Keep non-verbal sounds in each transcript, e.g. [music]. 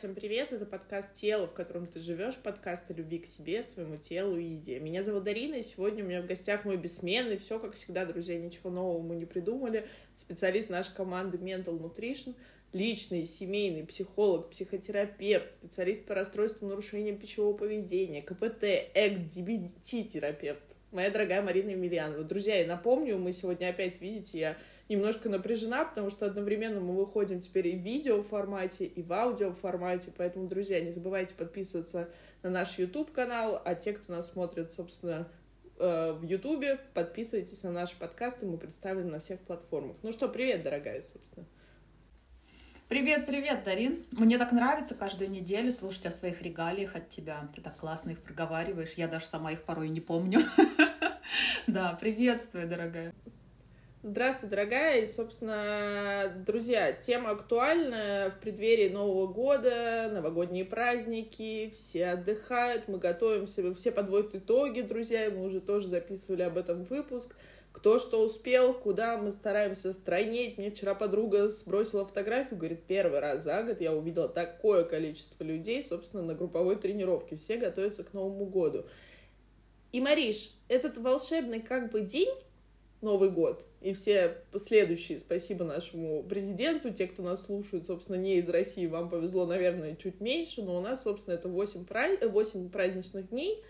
всем привет! Это подкаст «Тело, в котором ты живешь», подкаст о любви к себе, своему телу и еде. Меня зовут Дарина, и сегодня у меня в гостях мой бессменный, все как всегда, друзья, ничего нового мы не придумали, специалист нашей команды Mental Nutrition, личный, семейный, психолог, психотерапевт, специалист по расстройству нарушения пищевого поведения, КПТ, ЭК-ДБТ-терапевт. Моя дорогая Марина Емельянова. Друзья, я напомню, мы сегодня опять, видите, я немножко напряжена, потому что одновременно мы выходим теперь и в видео формате, и в аудио формате. Поэтому, друзья, не забывайте подписываться на наш YouTube-канал, а те, кто нас смотрит, собственно, э, в Ютубе, подписывайтесь на наши подкасты, мы представлены на всех платформах. Ну что, привет, дорогая, собственно. Привет, привет, Дарин. Мне так нравится каждую неделю слушать о своих регалиях от тебя. Ты так классно их проговариваешь. Я даже сама их порой не помню. [laughs] Да, приветствую, дорогая. Здравствуй, дорогая. И, собственно, друзья, тема актуальная в преддверии Нового года, новогодние праздники, все отдыхают, мы готовимся, все подводят итоги, друзья, и мы уже тоже записывали об этом выпуск. Кто что успел, куда мы стараемся стройнеть. Мне вчера подруга сбросила фотографию, говорит, первый раз за год я увидела такое количество людей, собственно, на групповой тренировке. Все готовятся к Новому году. И, Мариш, этот волшебный как бы день, Новый год. И все последующие, спасибо нашему президенту, те, кто нас слушают, собственно, не из России, вам повезло, наверное, чуть меньше, но у нас, собственно, это 8, праз... 8 праздничных дней,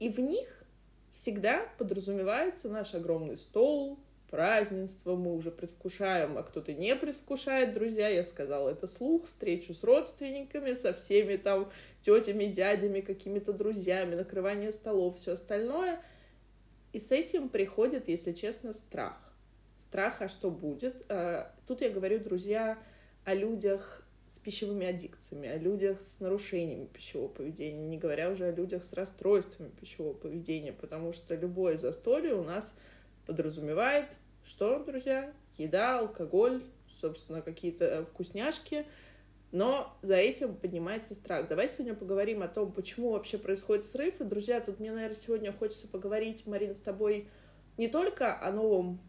и в них всегда подразумевается наш огромный стол, празднество, мы уже предвкушаем, а кто-то не предвкушает, друзья, я сказала это слух, встречу с родственниками, со всеми там тетями, дядями, какими-то друзьями, накрывание столов, все остальное — и с этим приходит, если честно, страх. Страх, а что будет? А, тут я говорю, друзья, о людях с пищевыми аддикциями, о людях с нарушениями пищевого поведения, не говоря уже о людях с расстройствами пищевого поведения, потому что любое застолье у нас подразумевает, что, друзья, еда, алкоголь, собственно, какие-то вкусняшки – но за этим поднимается страх. Давай сегодня поговорим о том, почему вообще происходит срыв. И, друзья, тут мне, наверное, сегодня хочется поговорить, Марин, с тобой не только о новом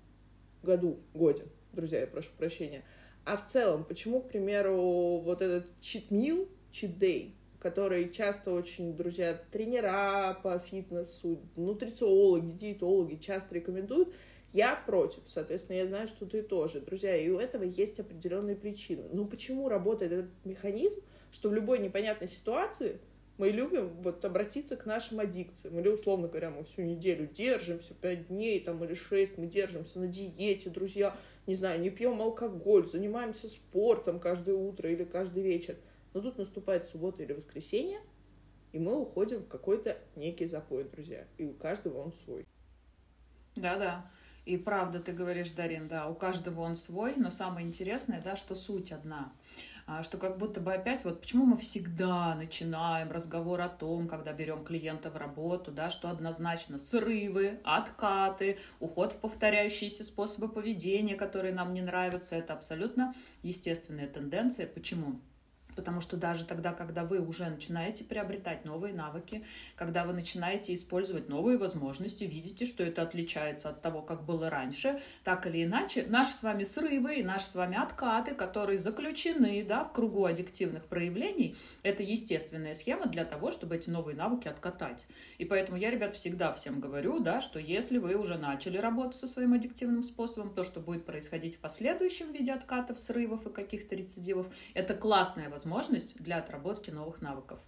году, годе, друзья, я прошу прощения, а в целом, почему, к примеру, вот этот чит-мил, чит-дей, который часто очень, друзья, тренера по фитнесу, нутрициологи, диетологи часто рекомендуют, я против, соответственно, я знаю, что ты тоже. Друзья, и у этого есть определенные причины. Но почему работает этот механизм, что в любой непонятной ситуации мы любим вот обратиться к нашим аддикциям. Или, условно говоря, мы всю неделю держимся, пять дней там, или шесть, мы держимся на диете, друзья, не знаю, не пьем алкоголь, занимаемся спортом каждое утро или каждый вечер. Но тут наступает суббота или воскресенье, и мы уходим в какой-то некий запой, друзья. И у каждого он свой. Да-да. И правда, ты говоришь, Дарин, да, у каждого он свой, но самое интересное, да, что суть одна. А, что как будто бы опять, вот почему мы всегда начинаем разговор о том, когда берем клиента в работу, да, что однозначно срывы, откаты, уход в повторяющиеся способы поведения, которые нам не нравятся, это абсолютно естественная тенденция. Почему? Потому что даже тогда, когда вы уже начинаете приобретать новые навыки, когда вы начинаете использовать новые возможности, видите, что это отличается от того, как было раньше, так или иначе, наши с вами срывы и наши с вами откаты, которые заключены да, в кругу аддиктивных проявлений, это естественная схема для того, чтобы эти новые навыки откатать. И поэтому я, ребят, всегда всем говорю, да, что если вы уже начали работать со своим аддиктивным способом, то, что будет происходить в последующем виде откатов, срывов и каких-то рецидивов, это классная возможность возможность для отработки новых навыков.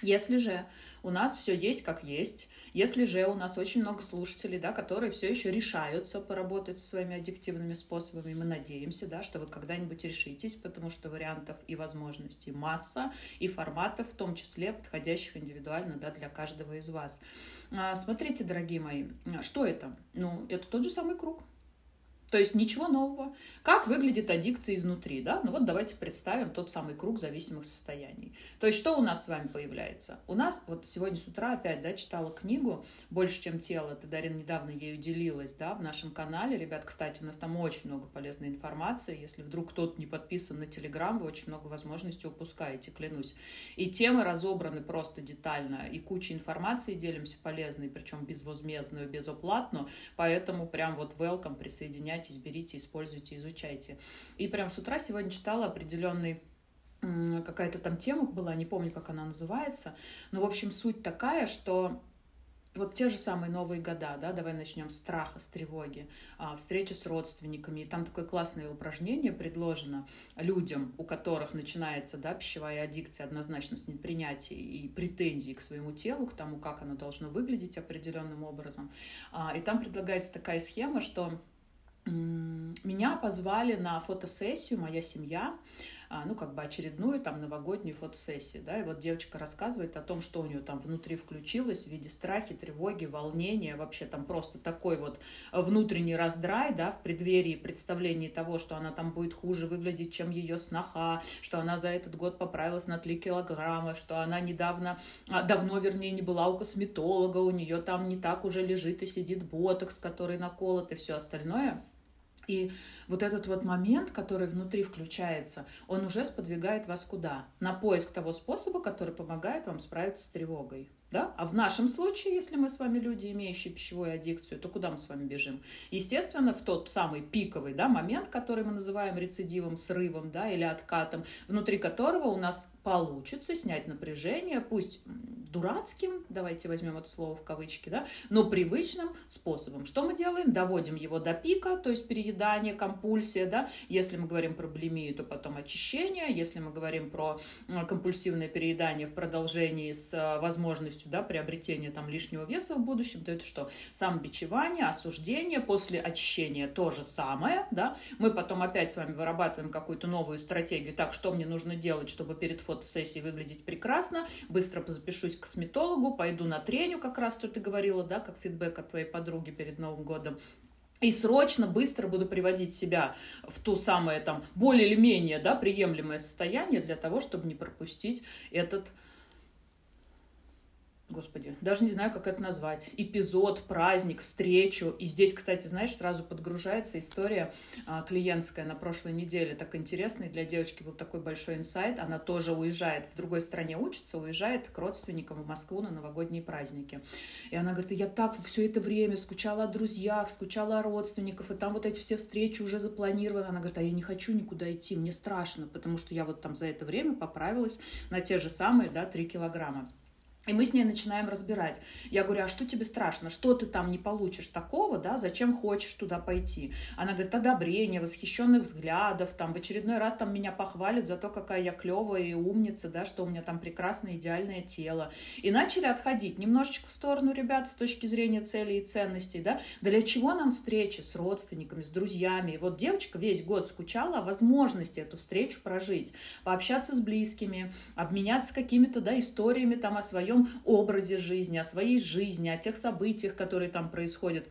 Если же у нас все есть как есть, если же у нас очень много слушателей, да, которые все еще решаются поработать со своими аддиктивными способами, мы надеемся, да, что вы когда-нибудь решитесь, потому что вариантов и возможностей масса, и форматов в том числе, подходящих индивидуально да, для каждого из вас. А, смотрите, дорогие мои, что это? Ну, это тот же самый круг. То есть ничего нового. Как выглядит аддикция изнутри, да? Ну вот давайте представим тот самый круг зависимых состояний. То есть что у нас с вами появляется? У нас, вот сегодня с утра опять, да, читала книгу «Больше, чем тело». Ты, Дарин, недавно ею делилась, да, в нашем канале. Ребят, кстати, у нас там очень много полезной информации. Если вдруг кто-то не подписан на Телеграм, вы очень много возможностей упускаете, клянусь. И темы разобраны просто детально. И куча информации делимся полезной, причем безвозмездную, безоплатную. Поэтому прям вот welcome, присоединяйтесь присоединяйтесь, берите, используйте, изучайте. И прям с утра сегодня читала определенный какая-то там тема была, не помню, как она называется, но, в общем, суть такая, что вот те же самые новые года, да, давай начнем с страха, с тревоги, а, встреча с родственниками. И там такое классное упражнение предложено людям, у которых начинается, да, пищевая аддикция однозначно с непринятия и претензий к своему телу, к тому, как оно должно выглядеть определенным образом. А, и там предлагается такая схема, что меня позвали на фотосессию, моя семья, а, ну, как бы очередную там новогоднюю фотосессию, да, и вот девочка рассказывает о том, что у нее там внутри включилось в виде страхи, тревоги, волнения, вообще там просто такой вот внутренний раздрай, да, в преддверии представлении того, что она там будет хуже выглядеть, чем ее сноха, что она за этот год поправилась на 3 килограмма, что она недавно, а, давно, вернее, не была у косметолога, у нее там не так уже лежит и сидит ботокс, который наколот и все остальное – и вот этот вот момент, который внутри включается, он уже сподвигает вас куда? На поиск того способа, который помогает вам справиться с тревогой. Да? А в нашем случае, если мы с вами люди, имеющие пищевую аддикцию, то куда мы с вами бежим? Естественно, в тот самый пиковый да, момент, который мы называем рецидивом, срывом да, или откатом, внутри которого у нас получится снять напряжение, пусть дурацким, давайте возьмем это слово в кавычки, да, но привычным способом. Что мы делаем? Доводим его до пика, то есть переедание, компульсия, да. Если мы говорим про булимию, то потом очищение. Если мы говорим про компульсивное переедание в продолжении с э, возможностью, да, приобретения там лишнего веса в будущем, то это что? Самобичевание, осуждение, после очищения то же самое, да. Мы потом опять с вами вырабатываем какую-то новую стратегию. Так, что мне нужно делать, чтобы перед фотосессией выглядеть прекрасно? Быстро запишусь к косметологу, пойду на треню, как раз что ты говорила, да, как фидбэк от твоей подруги перед Новым годом. И срочно, быстро буду приводить себя в то самое там более или менее да, приемлемое состояние для того, чтобы не пропустить этот господи, даже не знаю, как это назвать, эпизод, праздник, встречу. И здесь, кстати, знаешь, сразу подгружается история а, клиентская на прошлой неделе, так интересный для девочки был такой большой инсайт. Она тоже уезжает, в другой стране учится, уезжает к родственникам в Москву на новогодние праздники. И она говорит, я так все это время скучала о друзьях, скучала о родственниках, и там вот эти все встречи уже запланированы. Она говорит, а я не хочу никуда идти, мне страшно, потому что я вот там за это время поправилась на те же самые, да, 3 килограмма. И мы с ней начинаем разбирать. Я говорю, а что тебе страшно? Что ты там не получишь такого, да? Зачем хочешь туда пойти? Она говорит, одобрение, восхищенных взглядов, там в очередной раз там меня похвалят за то, какая я клевая и умница, да, что у меня там прекрасное идеальное тело. И начали отходить немножечко в сторону, ребят, с точки зрения целей и ценностей, да? Для чего нам встречи с родственниками, с друзьями? И вот девочка весь год скучала о возможности эту встречу прожить, пообщаться с близкими, обменяться какими-то, да, историями там о своем своем образе жизни, о своей жизни, о тех событиях, которые там происходят.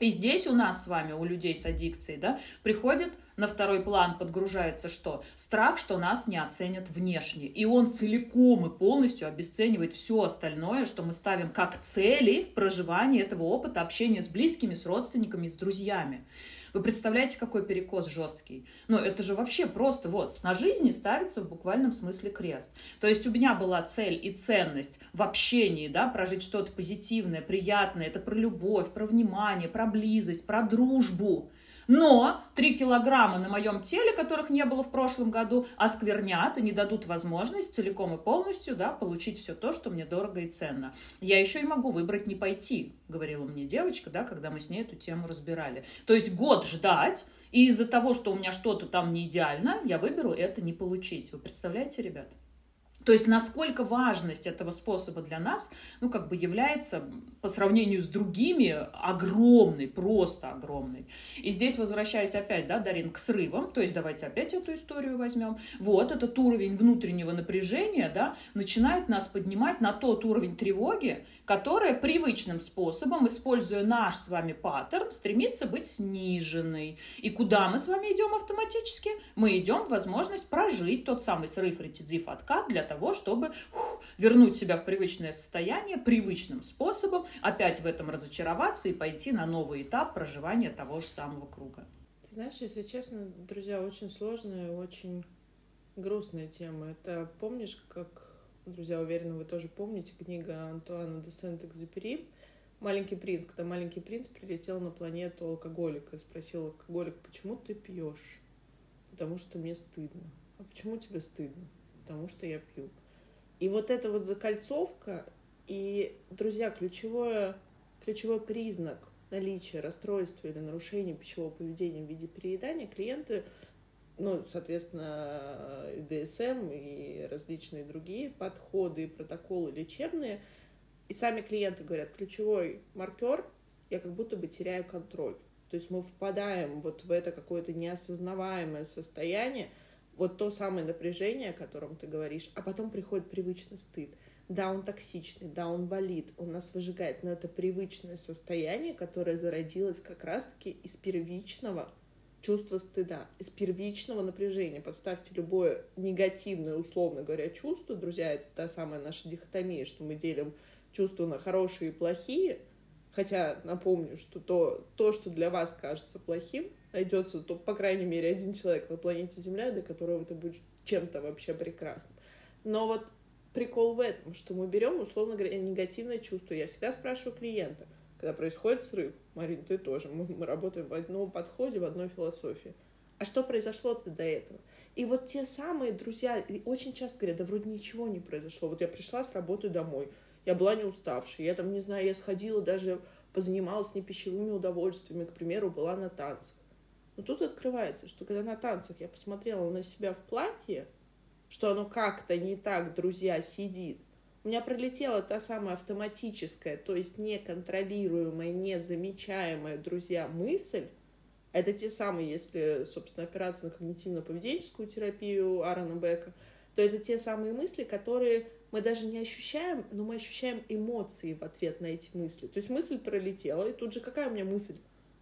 И здесь у нас с вами, у людей с аддикцией, да, приходит на второй план, подгружается что? Страх, что нас не оценят внешне. И он целиком и полностью обесценивает все остальное, что мы ставим как цели в проживании этого опыта общения с близкими, с родственниками, с друзьями. Вы представляете, какой перекос жесткий? Ну, это же вообще просто вот на жизни ставится в буквальном смысле крест. То есть у меня была цель и ценность в общении, да, прожить что-то позитивное, приятное. Это про любовь, про внимание, про близость, про дружбу. Но 3 килограмма на моем теле, которых не было в прошлом году, осквернят и не дадут возможность целиком и полностью да, получить все то, что мне дорого и ценно. Я еще и могу выбрать не пойти, говорила мне девочка, да, когда мы с ней эту тему разбирали. То есть год ждать, и из-за того, что у меня что-то там не идеально, я выберу это не получить. Вы представляете, ребят? То есть насколько важность этого способа для нас, ну, как бы является по сравнению с другими огромной, просто огромной. И здесь возвращаясь опять, да, Дарин, к срывам, то есть давайте опять эту историю возьмем. Вот этот уровень внутреннего напряжения, да, начинает нас поднимать на тот уровень тревоги, которая привычным способом, используя наш с вами паттерн, стремится быть сниженной. И куда мы с вами идем автоматически? Мы идем в возможность прожить тот самый срыв, рецидив, откат для чтобы фух, вернуть себя в привычное состояние привычным способом, опять в этом разочароваться и пойти на новый этап проживания того же самого круга. Ты знаешь, если честно, друзья, очень сложная, очень грустная тема. Это помнишь, как, друзья, уверена, вы тоже помните, книга Антуана де Сент-Экзюпери «Маленький принц», когда маленький принц прилетел на планету алкоголика и спросил алкоголик, почему ты пьешь? Потому что мне стыдно. А почему тебе стыдно? Потому что я пью. И вот эта вот закольцовка, и, друзья, ключевое, ключевой признак наличия расстройства или нарушения пищевого поведения в виде переедания клиенты, ну, соответственно, и ДСМ и различные другие подходы и протоколы лечебные, и сами клиенты говорят, ключевой маркер, я как будто бы теряю контроль. То есть мы впадаем вот в это какое-то неосознаваемое состояние, вот то самое напряжение, о котором ты говоришь, а потом приходит привычный стыд. Да, он токсичный, да, он болит, он нас выжигает, но это привычное состояние, которое зародилось как раз-таки из первичного чувства стыда, из первичного напряжения. Подставьте любое негативное, условно говоря, чувство, друзья, это та самая наша дихотомия, что мы делим чувства на хорошие и плохие, хотя напомню, что то, то что для вас кажется плохим, найдется, то, по крайней мере, один человек на планете Земля, для которого это будет чем-то вообще прекрасным. Но вот прикол в этом, что мы берем, условно говоря, негативное чувство. Я всегда спрашиваю клиента, когда происходит срыв, Марин, ты тоже, мы, мы работаем в одном подходе, в одной философии. А что произошло-то до этого? И вот те самые друзья очень часто говорят, да вроде ничего не произошло. Вот я пришла с работы домой, я была не уставшей, я там, не знаю, я сходила даже, позанималась не пищевыми удовольствиями, к примеру, была на танцах. Но тут открывается, что когда на танцах я посмотрела на себя в платье, что оно как-то не так, друзья, сидит, у меня пролетела та самая автоматическая, то есть неконтролируемая, незамечаемая, друзья, мысль, это те самые, если, собственно, опираться на когнитивно-поведенческую терапию Аарона Бека, то это те самые мысли, которые мы даже не ощущаем, но мы ощущаем эмоции в ответ на эти мысли. То есть мысль пролетела, и тут же какая у меня мысль?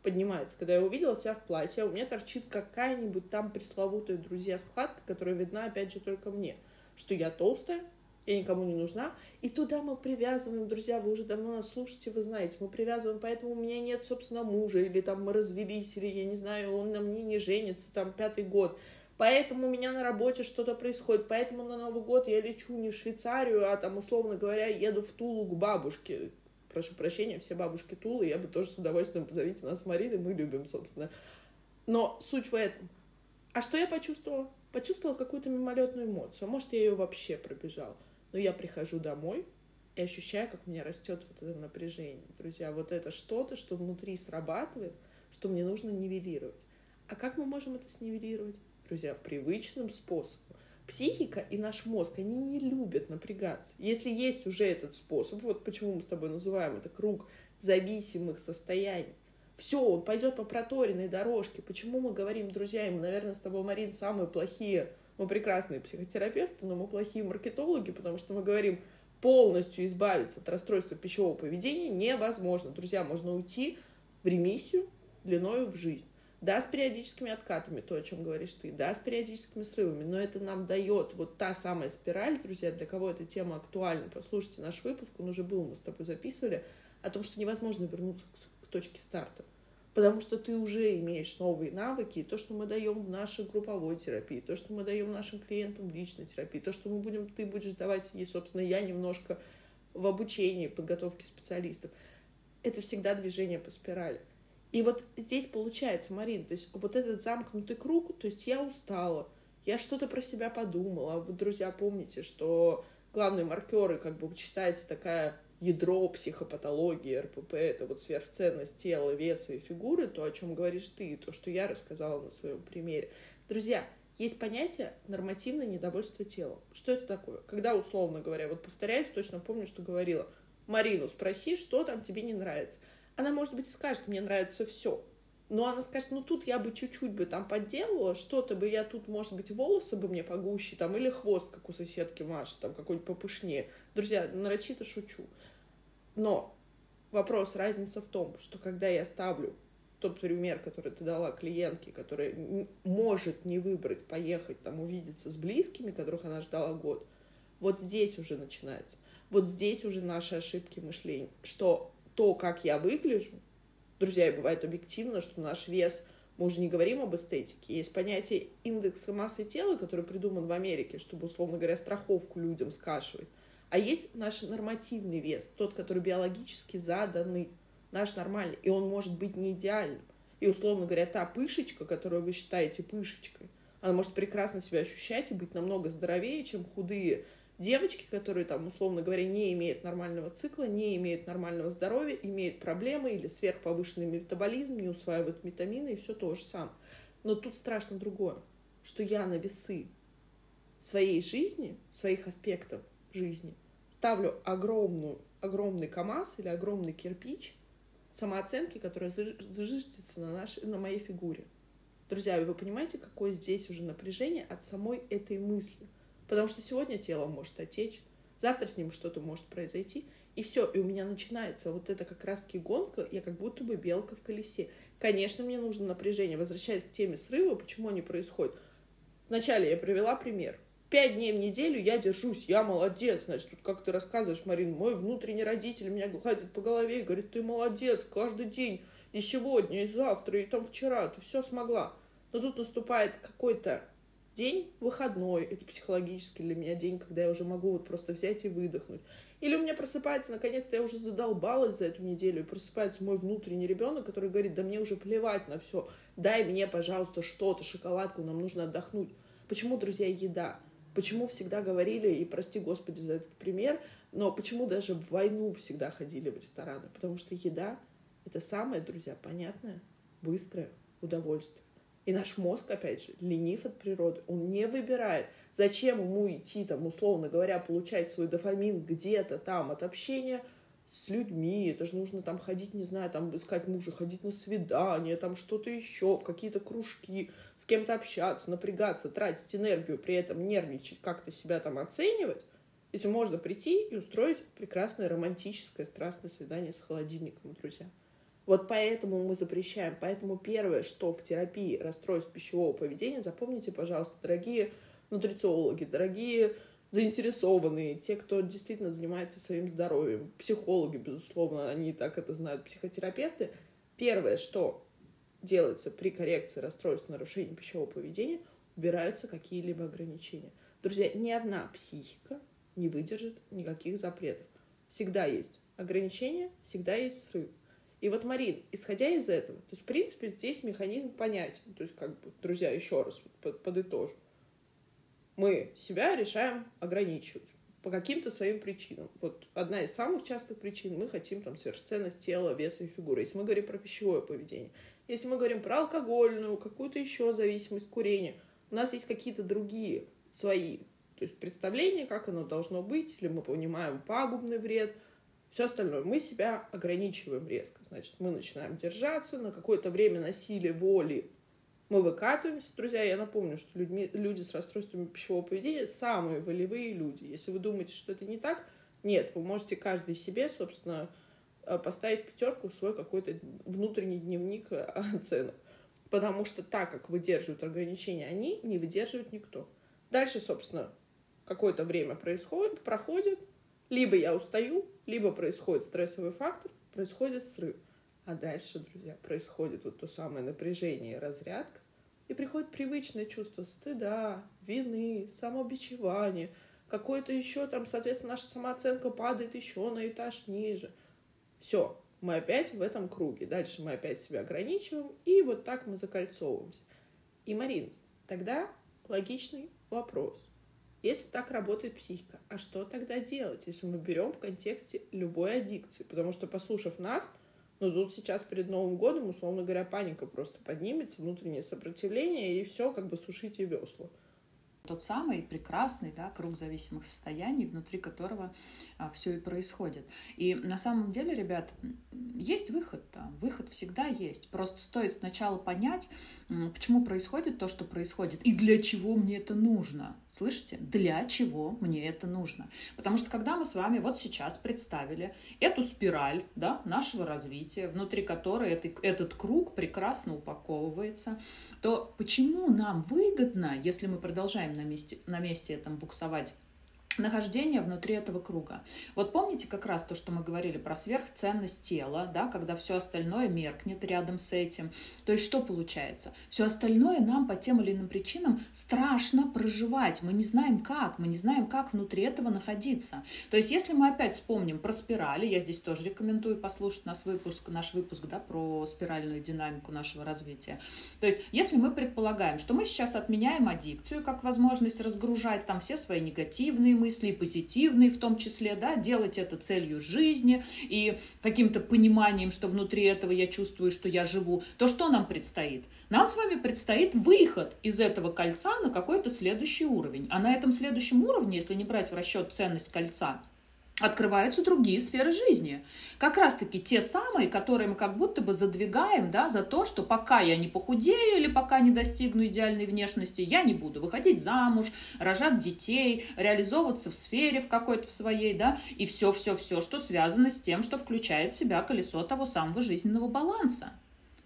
поднимается. Когда я увидела себя в платье, у меня торчит какая-нибудь там пресловутая, друзья, складка, которая видна, опять же, только мне. Что я толстая, я никому не нужна. И туда мы привязываем, друзья, вы уже давно нас слушаете, вы знаете, мы привязываем, поэтому у меня нет, собственно, мужа, или там мы развелись, или, я не знаю, он на мне не женится, там, пятый год. Поэтому у меня на работе что-то происходит, поэтому на Новый год я лечу не в Швейцарию, а там, условно говоря, еду в Тулу к бабушке прошу прощения, все бабушки Тулы, я бы тоже с удовольствием позовите нас с Мариной, мы любим, собственно. Но суть в этом. А что я почувствовала? Почувствовала какую-то мимолетную эмоцию. А может, я ее вообще пробежала. Но я прихожу домой и ощущаю, как у меня растет вот это напряжение. Друзья, вот это что-то, что внутри срабатывает, что мне нужно нивелировать. А как мы можем это снивелировать? Друзья, привычным способом психика и наш мозг, они не любят напрягаться. Если есть уже этот способ, вот почему мы с тобой называем это круг зависимых состояний, все, он пойдет по проторенной дорожке. Почему мы говорим, друзья, и наверное, с тобой, Марин, самые плохие, мы прекрасные психотерапевты, но мы плохие маркетологи, потому что мы говорим, полностью избавиться от расстройства пищевого поведения невозможно. Друзья, можно уйти в ремиссию длиною в жизнь. Да, с периодическими откатами, то, о чем говоришь ты, да, с периодическими срывами, но это нам дает вот та самая спираль, друзья, для кого эта тема актуальна. Послушайте наш выпуск, он уже был, мы с тобой записывали, о том, что невозможно вернуться к, к точке старта. Потому что ты уже имеешь новые навыки, и то, что мы даем в нашей групповой терапии, то, что мы даем нашим клиентам в личной терапии, то, что мы будем, ты будешь давать ей, собственно, я немножко в обучении, подготовке специалистов, это всегда движение по спирали. И вот здесь получается, Марин, то есть вот этот замкнутый круг, то есть я устала, я что-то про себя подумала. Вы, друзья, помните, что главные маркеры, как бы читается такая ядро психопатологии РПП, это вот сверхценность тела, веса и фигуры, то, о чем говоришь ты, то, что я рассказала на своем примере. Друзья, есть понятие нормативное недовольство телом. Что это такое? Когда, условно говоря, вот повторяюсь, точно помню, что говорила, Марину, спроси, что там тебе не нравится. Она, может быть, скажет, мне нравится все. Но она скажет, ну тут я бы чуть-чуть бы там подделала, что-то бы я тут, может быть, волосы бы мне погуще, там, или хвост, как у соседки Маши, там, какой-нибудь попышнее. Друзья, нарочито шучу. Но вопрос, разница в том, что когда я ставлю тот пример, который ты дала клиентке, которая может не выбрать поехать там увидеться с близкими, которых она ждала год, вот здесь уже начинается. Вот здесь уже наши ошибки мышления, что то, как я выгляжу, друзья, и бывает объективно, что наш вес, мы уже не говорим об эстетике, есть понятие индекса массы тела, который придуман в Америке, чтобы, условно говоря, страховку людям скашивать. А есть наш нормативный вес, тот, который биологически заданный, наш нормальный, и он может быть не идеальным. И, условно говоря, та пышечка, которую вы считаете пышечкой, Она может прекрасно себя ощущать и быть намного здоровее, чем худые девочки, которые там, условно говоря, не имеют нормального цикла, не имеют нормального здоровья, имеют проблемы или сверхповышенный метаболизм, не усваивают витамины и все то же самое. Но тут страшно другое, что я на весы своей жизни, своих аспектов жизни ставлю огромную, огромный КАМАЗ или огромный кирпич самооценки, которая зажиждется на, нашей, на моей фигуре. Друзья, вы понимаете, какое здесь уже напряжение от самой этой мысли – Потому что сегодня тело может отечь, завтра с ним что-то может произойти, и все, и у меня начинается вот эта как раз-таки гонка, я как будто бы белка в колесе. Конечно, мне нужно напряжение. Возвращаясь к теме срыва, почему они происходят? Вначале я привела пример. Пять дней в неделю я держусь, я молодец. Значит, тут как ты рассказываешь, Марин, мой внутренний родитель меня гладит по голове и говорит, ты молодец, каждый день, и сегодня, и завтра, и там вчера, ты все смогла. Но тут наступает какой-то день выходной, это психологически для меня день, когда я уже могу вот просто взять и выдохнуть. Или у меня просыпается, наконец-то я уже задолбалась за эту неделю, и просыпается мой внутренний ребенок, который говорит, да мне уже плевать на все, дай мне, пожалуйста, что-то, шоколадку, нам нужно отдохнуть. Почему, друзья, еда? Почему всегда говорили, и прости господи за этот пример, но почему даже в войну всегда ходили в рестораны? Потому что еда — это самое, друзья, понятное, быстрое удовольствие. И наш мозг, опять же, ленив от природы. Он не выбирает, зачем ему идти, там, условно говоря, получать свой дофамин где-то там от общения с людьми. Это же нужно там ходить, не знаю, там искать мужа, ходить на свидание, там что-то еще, в какие-то кружки, с кем-то общаться, напрягаться, тратить энергию, при этом нервничать, как-то себя там оценивать. Если можно прийти и устроить прекрасное романтическое страстное свидание с холодильником, друзья. Вот поэтому мы запрещаем. Поэтому первое, что в терапии расстройств пищевого поведения, запомните, пожалуйста, дорогие нутрициологи, дорогие заинтересованные, те, кто действительно занимается своим здоровьем, психологи, безусловно, они так это знают, психотерапевты. Первое, что делается при коррекции расстройств нарушений пищевого поведения, убираются какие-либо ограничения. Друзья, ни одна психика не выдержит никаких запретов. Всегда есть ограничения, всегда есть срыв. И вот, Марин, исходя из этого, то есть, в принципе, здесь механизм понятен. То есть, как бы, друзья, еще раз подытожу. Мы себя решаем ограничивать по каким-то своим причинам. Вот одна из самых частых причин, мы хотим там сверхценность тела, веса и фигуры. Если мы говорим про пищевое поведение. Если мы говорим про алкогольную, какую-то еще зависимость, курения, у нас есть какие-то другие свои то есть представления, как оно должно быть, или мы понимаем пагубный вред – все остальное. Мы себя ограничиваем резко. Значит, мы начинаем держаться, на какое-то время на силе воли мы выкатываемся. Друзья, я напомню, что людьми, люди с расстройствами пищевого поведения самые волевые люди. Если вы думаете, что это не так, нет, вы можете каждый себе, собственно, э, поставить пятерку в свой какой-то внутренний дневник э, оценок. Потому что так, как выдерживают ограничения они, не выдерживает никто. Дальше, собственно, какое-то время происходит, проходит, либо я устаю, либо происходит стрессовый фактор, происходит срыв. А дальше, друзья, происходит вот то самое напряжение, разрядка, и приходит привычное чувство стыда, вины, самобичевания, какое-то еще там, соответственно, наша самооценка падает еще на этаж ниже. Все, мы опять в этом круге. Дальше мы опять себя ограничиваем, и вот так мы закольцовываемся. И, Марин, тогда логичный вопрос. Если так работает психика, а что тогда делать, если мы берем в контексте любой аддикции? Потому что, послушав нас, ну тут сейчас перед Новым годом, условно говоря, паника просто поднимется, внутреннее сопротивление, и все, как бы сушите весла тот самый прекрасный да, круг зависимых состояний, внутри которого а, все и происходит. И на самом деле, ребят, есть выход, да, выход всегда есть. Просто стоит сначала понять, почему происходит то, что происходит, и для чего мне это нужно. Слышите? Для чего мне это нужно? Потому что когда мы с вами вот сейчас представили эту спираль да, нашего развития, внутри которой этот, этот круг прекрасно упаковывается, то почему нам выгодно, если мы продолжаем на месте, на месте этом буксовать нахождение внутри этого круга. Вот помните как раз то, что мы говорили про сверхценность тела, да, когда все остальное меркнет рядом с этим. То есть что получается? Все остальное нам по тем или иным причинам страшно проживать. Мы не знаем как, мы не знаем, как внутри этого находиться. То есть если мы опять вспомним про спирали, я здесь тоже рекомендую послушать наш выпуск, наш выпуск да, про спиральную динамику нашего развития. То есть если мы предполагаем, что мы сейчас отменяем аддикцию как возможность разгружать там все свои негативные мысли, и позитивные в том числе, да, делать это целью жизни и каким-то пониманием, что внутри этого я чувствую, что я живу, то что нам предстоит? Нам с вами предстоит выход из этого кольца на какой-то следующий уровень. А на этом следующем уровне, если не брать в расчет ценность кольца, открываются другие сферы жизни. Как раз-таки те самые, которые мы как будто бы задвигаем да, за то, что пока я не похудею или пока не достигну идеальной внешности, я не буду выходить замуж, рожать детей, реализовываться в сфере в какой-то в своей, да, и все-все-все, что связано с тем, что включает в себя колесо того самого жизненного баланса.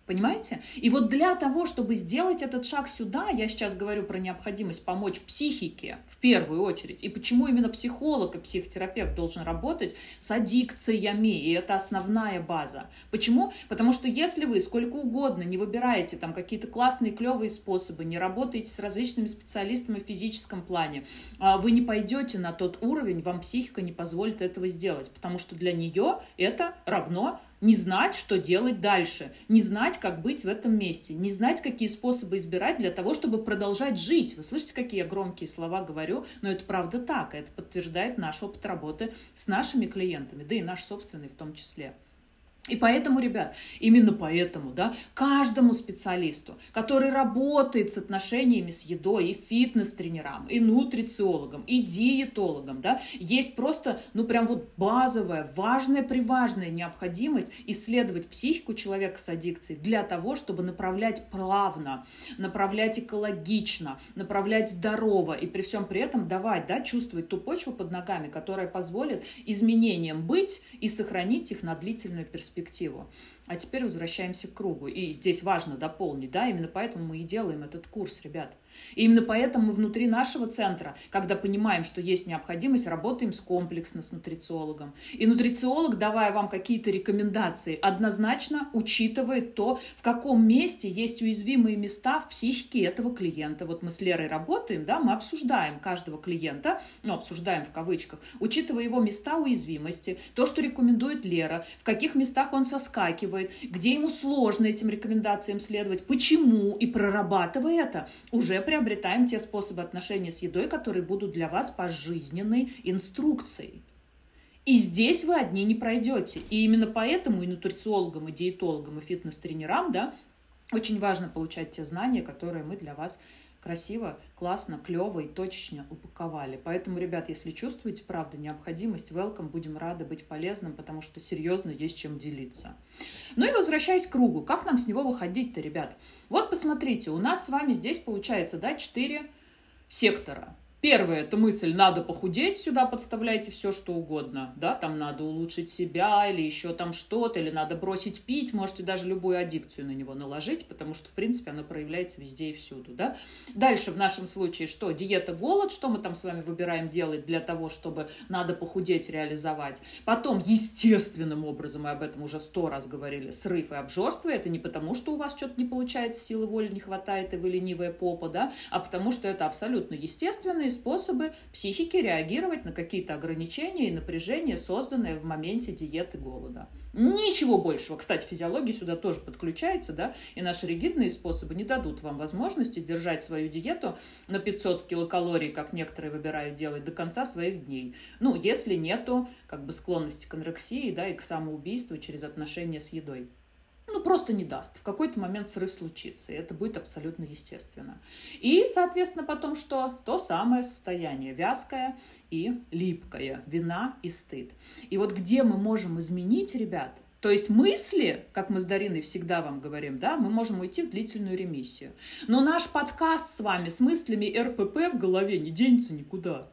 Понимаете? И вот для того, чтобы сделать этот шаг сюда, я сейчас говорю про необходимость помочь психике в первую очередь. И почему именно психолог и психотерапевт должен работать с аддикциями. И это основная база. Почему? Потому что если вы сколько угодно не выбираете там какие-то классные, клевые способы, не работаете с различными специалистами в физическом плане, а, вы не пойдете на тот уровень, вам психика не позволит этого сделать. Потому что для нее это равно не знать, что делать дальше, не знать, как быть в этом месте, не знать, какие способы избирать для того, чтобы продолжать жить. Вы слышите, какие я громкие слова говорю, но это правда так, это подтверждает наш опыт работы с нашими клиентами, да и наш собственный в том числе. И поэтому, ребят, именно поэтому, да, каждому специалисту, который работает с отношениями с едой, и фитнес-тренерам, и нутрициологам, и диетологам, да, есть просто, ну, прям вот базовая, важная, приважная необходимость исследовать психику человека с аддикцией для того, чтобы направлять плавно, направлять экологично, направлять здорово, и при всем при этом давать, да, чувствовать ту почву под ногами, которая позволит изменениям быть и сохранить их на длительную перспективу перспективу. А теперь возвращаемся к кругу. И здесь важно дополнить, да, именно поэтому мы и делаем этот курс, ребят. И именно поэтому мы внутри нашего центра, когда понимаем, что есть необходимость, работаем с комплексно с нутрициологом. И нутрициолог, давая вам какие-то рекомендации, однозначно учитывает то, в каком месте есть уязвимые места в психике этого клиента. Вот мы с Лерой работаем, да, мы обсуждаем каждого клиента, ну, обсуждаем в кавычках, учитывая его места уязвимости, то, что рекомендует Лера, в каких местах он соскакивает, где ему сложно этим рекомендациям следовать, почему, и прорабатывая это, уже приобретаем те способы отношения с едой, которые будут для вас пожизненной инструкцией. И здесь вы одни не пройдете. И именно поэтому и нутрициологам, и диетологам, и фитнес-тренерам да, очень важно получать те знания, которые мы для вас красиво, классно, клево и точечно упаковали. Поэтому, ребят, если чувствуете, правда, необходимость, welcome, будем рады быть полезным, потому что серьезно есть чем делиться. Ну и возвращаясь к кругу, как нам с него выходить-то, ребят? Вот посмотрите, у нас с вами здесь получается, да, 4 сектора. Первая это мысль, надо похудеть, сюда подставляйте все, что угодно, да, там надо улучшить себя или еще там что-то, или надо бросить пить, можете даже любую аддикцию на него наложить, потому что, в принципе, оно проявляется везде и всюду, да. Дальше в нашем случае что? Диета, голод, что мы там с вами выбираем делать для того, чтобы надо похудеть, реализовать. Потом, естественным образом, мы об этом уже сто раз говорили, срыв и обжорство, это не потому, что у вас что-то не получается, силы воли не хватает, и вы ленивая попа, да, а потому что это абсолютно естественные способы психики реагировать на какие-то ограничения и напряжения, созданные в моменте диеты голода. Ничего большего. Кстати, физиология сюда тоже подключается, да, и наши ригидные способы не дадут вам возможности держать свою диету на 500 килокалорий, как некоторые выбирают делать, до конца своих дней. Ну, если нету как бы склонности к анорексии, да, и к самоубийству через отношения с едой ну, просто не даст. В какой-то момент срыв случится, и это будет абсолютно естественно. И, соответственно, потом что? То самое состояние, вязкое и липкое, вина и стыд. И вот где мы можем изменить, ребят, то есть мысли, как мы с Дариной всегда вам говорим, да, мы можем уйти в длительную ремиссию. Но наш подкаст с вами с мыслями РПП в голове не денется никуда.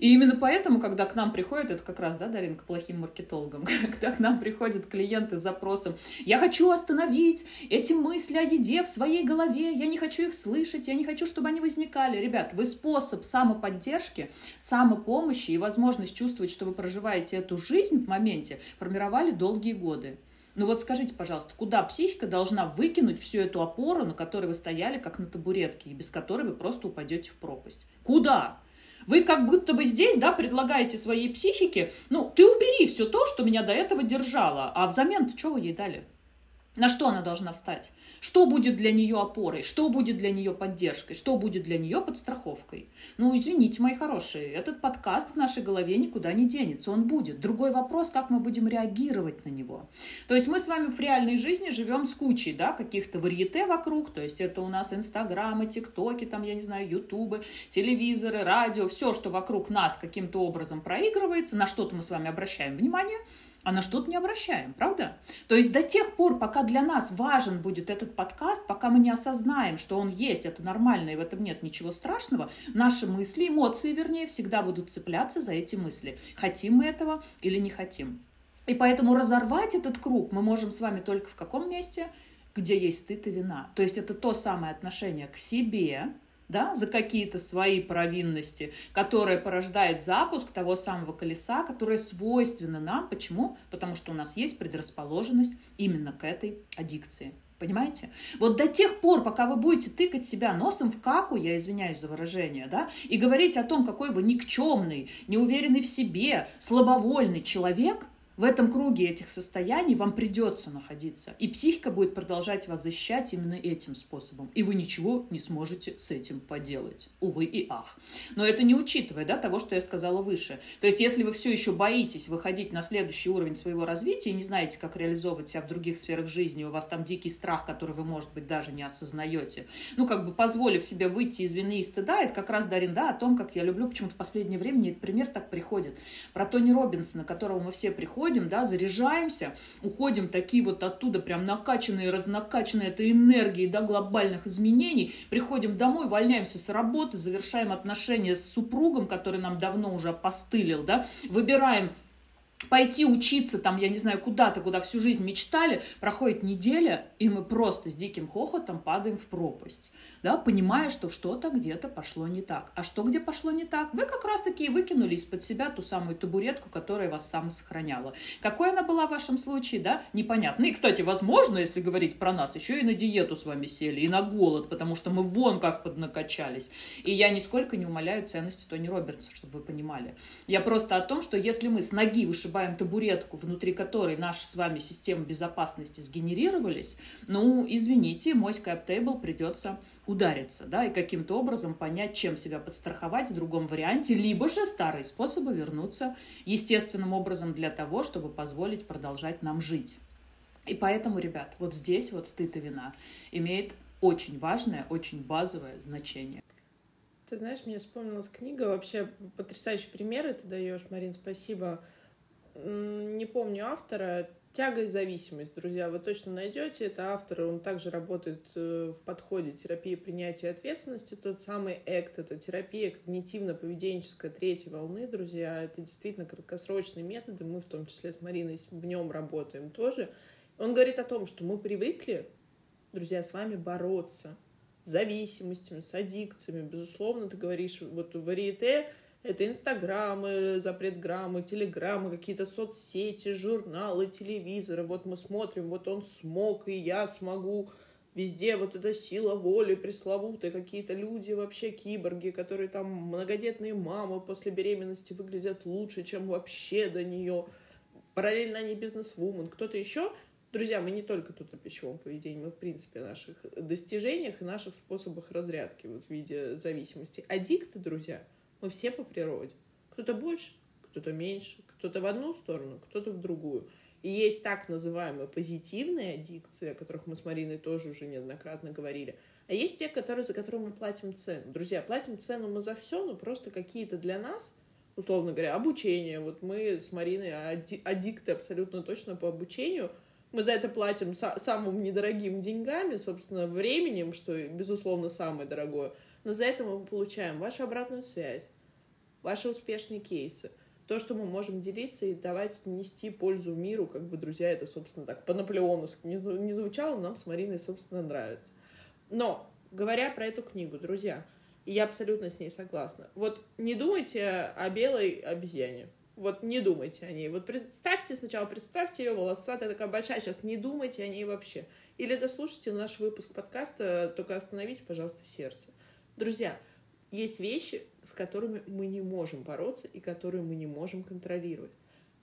И именно поэтому, когда к нам приходят, это как раз, да, Даринка, плохим маркетологом, [laughs] когда к нам приходят клиенты с запросом «Я хочу остановить эти мысли о еде в своей голове, я не хочу их слышать, я не хочу, чтобы они возникали». Ребят, вы способ самоподдержки, самопомощи и возможность чувствовать, что вы проживаете эту жизнь в моменте, формировали долгие годы. Ну вот скажите, пожалуйста, куда психика должна выкинуть всю эту опору, на которой вы стояли, как на табуретке, и без которой вы просто упадете в пропасть? Куда? Вы как будто бы здесь, да, предлагаете своей психике, ну, ты убери все то, что меня до этого держало, а взамен-то что вы ей дали? На что она должна встать? Что будет для нее опорой? Что будет для нее поддержкой? Что будет для нее подстраховкой? Ну, извините, мои хорошие, этот подкаст в нашей голове никуда не денется, он будет. Другой вопрос, как мы будем реагировать на него. То есть мы с вами в реальной жизни живем с кучей, да, каких-то варьете вокруг, то есть это у нас инстаграмы, тиктоки, там, я не знаю, ютубы, телевизоры, радио, все, что вокруг нас каким-то образом проигрывается, на что-то мы с вами обращаем внимание – а на что-то не обращаем, правда? То есть до тех пор, пока для нас важен будет этот подкаст, пока мы не осознаем, что он есть, это нормально, и в этом нет ничего страшного, наши мысли, эмоции, вернее, всегда будут цепляться за эти мысли. Хотим мы этого или не хотим. И поэтому разорвать этот круг мы можем с вами только в каком месте? Где есть стыд и вина. То есть это то самое отношение к себе, да, за какие-то свои провинности, которая порождает запуск того самого колеса, которое свойственно нам. Почему? Потому что у нас есть предрасположенность именно к этой аддикции. Понимаете? Вот до тех пор, пока вы будете тыкать себя носом в каку, я извиняюсь за выражение, да, и говорить о том, какой вы никчемный, неуверенный в себе, слабовольный человек – в этом круге этих состояний вам придется находиться. И психика будет продолжать вас защищать именно этим способом. И вы ничего не сможете с этим поделать. Увы и ах. Но это не учитывая да, того, что я сказала выше. То есть, если вы все еще боитесь выходить на следующий уровень своего развития и не знаете, как реализовывать себя в других сферах жизни, у вас там дикий страх, который вы, может быть, даже не осознаете, ну, как бы позволив себе выйти из вины и стыда, это как раз, Дарин, да, о том, как я люблю, почему-то в последнее время этот пример так приходит. Про Тони Робинсона, которого мы все приходим, приходим, да, заряжаемся, уходим такие вот оттуда прям накачанные, разнакачанные этой энергией, да, глобальных изменений, приходим домой, увольняемся с работы, завершаем отношения с супругом, который нам давно уже опостылил, да, выбираем пойти учиться там, я не знаю, куда-то, куда всю жизнь мечтали, проходит неделя, и мы просто с диким хохотом падаем в пропасть, да, понимая, что что-то где-то пошло не так. А что где пошло не так? Вы как раз-таки и выкинули из-под себя ту самую табуретку, которая вас самосохраняла. Какой она была в вашем случае, да, непонятно. И, кстати, возможно, если говорить про нас, еще и на диету с вами сели, и на голод, потому что мы вон как поднакачались. И я нисколько не умоляю ценности Тони Робертса, чтобы вы понимали. Я просто о том, что если мы с ноги выше вышибаем табуретку, внутри которой наши с вами системы безопасности сгенерировались, ну, извините, мой скайп-тейбл придется удариться, да, и каким-то образом понять, чем себя подстраховать в другом варианте, либо же старые способы вернуться естественным образом для того, чтобы позволить продолжать нам жить. И поэтому, ребят, вот здесь вот стыд и вина имеет очень важное, очень базовое значение. Ты знаешь, мне вспомнилась книга, вообще потрясающий пример ты даешь, Марин, спасибо не помню автора, Тяга и зависимость, друзья, вы точно найдете. Это автор, он также работает э, в подходе терапии принятия ответственности. Тот самый ЭКТ, это терапия когнитивно-поведенческая третьей волны, друзья. Это действительно краткосрочные методы, мы в том числе с Мариной в нем работаем тоже. Он говорит о том, что мы привыкли, друзья, с вами бороться с зависимостями, с аддикциями. Безусловно, ты говоришь, вот в варьете это инстаграмы, запретграммы, телеграммы, какие-то соцсети, журналы, телевизоры. Вот мы смотрим, вот он смог, и я смогу. Везде вот эта сила воли пресловутая, какие-то люди вообще киборги, которые там многодетные мамы после беременности выглядят лучше, чем вообще до нее. Параллельно они бизнес-вумен. Кто-то еще Друзья, мы не только тут о пищевом поведении, мы в принципе о наших достижениях и наших способах разрядки вот в виде зависимости. Аддикты, друзья — мы все по природе. Кто-то больше, кто-то меньше, кто-то в одну сторону, кто-то в другую. И есть так называемые позитивные аддикции, о которых мы с Мариной тоже уже неоднократно говорили. А есть те, которые, за которые мы платим цену. Друзья, платим цену мы за все, но просто какие-то для нас, условно говоря, обучение. Вот мы с Мариной аддикты абсолютно точно по обучению. Мы за это платим самым недорогим деньгами, собственно, временем, что, безусловно, самое дорогое – но за это мы получаем вашу обратную связь, ваши успешные кейсы, то, что мы можем делиться и давать, нести пользу миру, как бы, друзья, это, собственно, так, по-наполеоновски не, звучало, нам с Мариной, собственно, нравится. Но, говоря про эту книгу, друзья, и я абсолютно с ней согласна. Вот не думайте о белой обезьяне. Вот не думайте о ней. Вот представьте сначала, представьте ее волосатая, такая большая. Сейчас не думайте о ней вообще. Или дослушайте наш выпуск подкаста, только остановите, пожалуйста, сердце. Друзья, есть вещи, с которыми мы не можем бороться и которые мы не можем контролировать.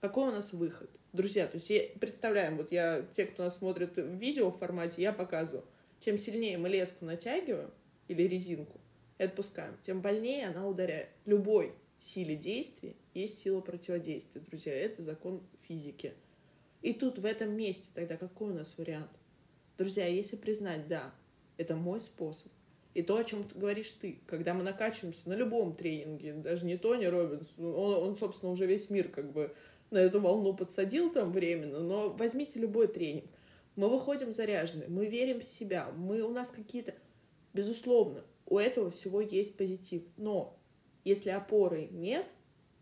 Какой у нас выход? Друзья, то есть я, представляем, вот я, те, кто нас смотрит в видео формате, я показываю. Чем сильнее мы леску натягиваем или резинку и отпускаем, тем больнее она ударяет. Любой силе действия есть сила противодействия, друзья. Это закон физики. И тут в этом месте тогда какой у нас вариант? Друзья, если признать, да, это мой способ, и то, о чем говоришь ты, когда мы накачиваемся на любом тренинге, даже не Тони Робинс, он, он, собственно, уже весь мир как бы на эту волну подсадил там временно, но возьмите любой тренинг. Мы выходим заряженные, мы верим в себя, мы, у нас какие-то... Безусловно, у этого всего есть позитив, но если опоры нет,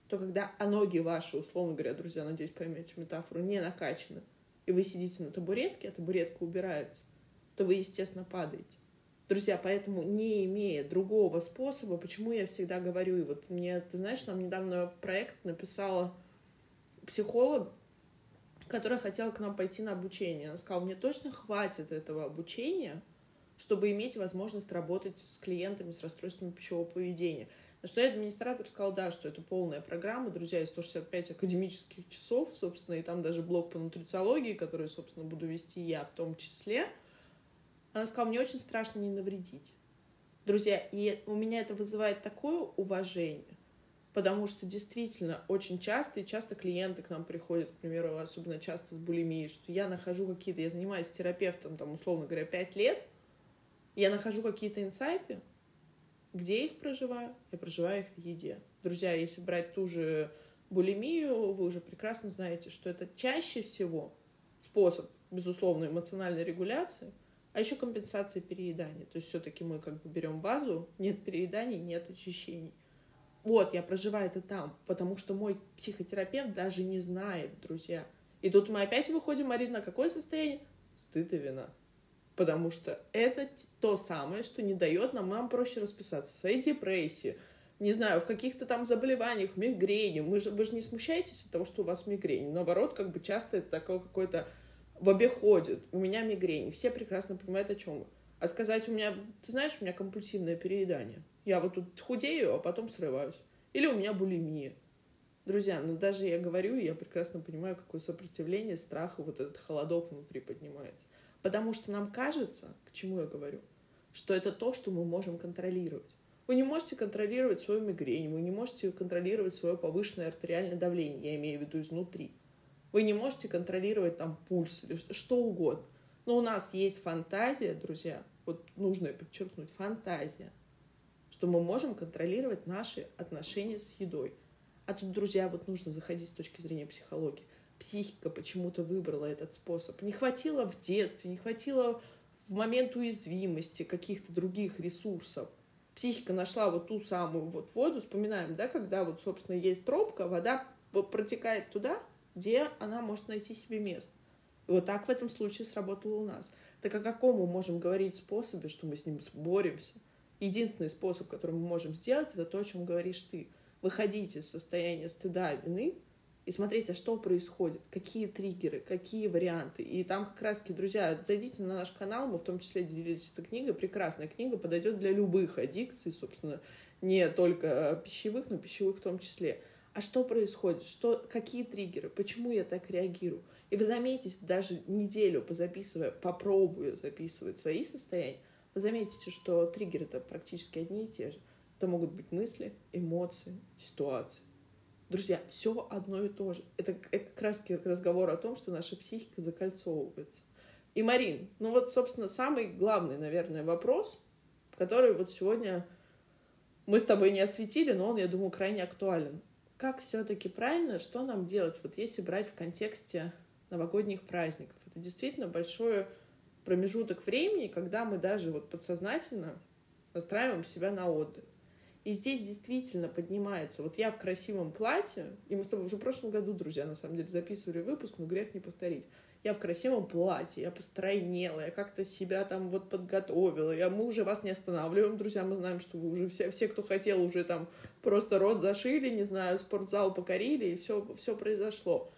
то когда а ноги ваши, условно говоря, друзья, надеюсь, поймете метафору, не накачаны, и вы сидите на табуретке, а табуретка убирается, то вы, естественно, падаете. Друзья, поэтому не имея другого способа, почему я всегда говорю, и вот мне, ты знаешь, нам недавно в проект написала психолог, которая хотела к нам пойти на обучение. Она сказала, мне точно хватит этого обучения, чтобы иметь возможность работать с клиентами с расстройствами пищевого поведения. На что я администратор сказал, да, что это полная программа, друзья, и 165 академических часов, собственно, и там даже блок по нутрициологии, который, собственно, буду вести я в том числе. Она сказала, мне очень страшно не навредить. Друзья, и у меня это вызывает такое уважение, потому что действительно очень часто, и часто клиенты к нам приходят, к примеру, особенно часто с булимией, что я нахожу какие-то, я занимаюсь терапевтом, там, условно говоря, 5 лет, я нахожу какие-то инсайты, где я их проживаю? Я проживаю их в еде. Друзья, если брать ту же булимию, вы уже прекрасно знаете, что это чаще всего способ, безусловно, эмоциональной регуляции, а еще компенсации переедания. То есть все-таки мы как бы берем базу, нет перееданий, нет очищений. Вот, я проживаю это там, потому что мой психотерапевт даже не знает, друзья. И тут мы опять выходим, Марина, на какое состояние? Стыд и вина. Потому что это то самое, что не дает нам, нам проще расписаться в своей депрессии, не знаю, в каких-то там заболеваниях, мигрени. Мы же, вы же не смущаетесь от того, что у вас мигрень. Наоборот, как бы часто это такое какое-то в обиходе. У меня мигрень. Все прекрасно понимают, о чем. А сказать у меня, ты знаешь, у меня компульсивное переедание. Я вот тут худею, а потом срываюсь. Или у меня булимия. Друзья, ну даже я говорю, я прекрасно понимаю, какое сопротивление, страх, вот этот холодок внутри поднимается. Потому что нам кажется, к чему я говорю, что это то, что мы можем контролировать. Вы не можете контролировать свою мигрень, вы не можете контролировать свое повышенное артериальное давление, я имею в виду изнутри. Вы не можете контролировать там пульс или что угодно. Но у нас есть фантазия, друзья, вот нужно подчеркнуть, фантазия, что мы можем контролировать наши отношения с едой. А тут, друзья, вот нужно заходить с точки зрения психологии психика почему-то выбрала этот способ. Не хватило в детстве, не хватило в момент уязвимости каких-то других ресурсов. Психика нашла вот ту самую вот воду, вспоминаем, да, когда вот, собственно, есть пробка, вода протекает туда, где она может найти себе место. И вот так в этом случае сработало у нас. Так о каком мы можем говорить способе, что мы с ним боремся? Единственный способ, который мы можем сделать, это то, о чем говоришь ты. Выходите из состояния стыда, вины, и смотреть, а что происходит, какие триггеры, какие варианты. И там как раз-таки, друзья, зайдите на наш канал, мы в том числе делились этой книгой, прекрасная книга, подойдет для любых аддикций, собственно, не только пищевых, но пищевых в том числе. А что происходит, что, какие триггеры, почему я так реагирую. И вы заметите, даже неделю позаписывая, попробуя записывать свои состояния, вы заметите, что триггеры-то практически одни и те же. Это могут быть мысли, эмоции, ситуации. Друзья, все одно и то же. Это, это как раз разговор о том, что наша психика закольцовывается. И, Марин, ну вот, собственно, самый главный, наверное, вопрос, который вот сегодня мы с тобой не осветили, но он, я думаю, крайне актуален. Как все-таки правильно, что нам делать, вот если брать в контексте новогодних праздников? Это действительно большой промежуток времени, когда мы даже вот подсознательно настраиваем себя на отдых. И здесь действительно поднимается. Вот я в красивом платье, и мы с тобой уже в прошлом году, друзья, на самом деле, записывали выпуск, но грех не повторить. Я в красивом платье, я постройнела, я как-то себя там вот подготовила. Я, мы уже вас не останавливаем, друзья, мы знаем, что вы уже все, все кто хотел, уже там просто рот зашили, не знаю, спортзал покорили, и все, все произошло.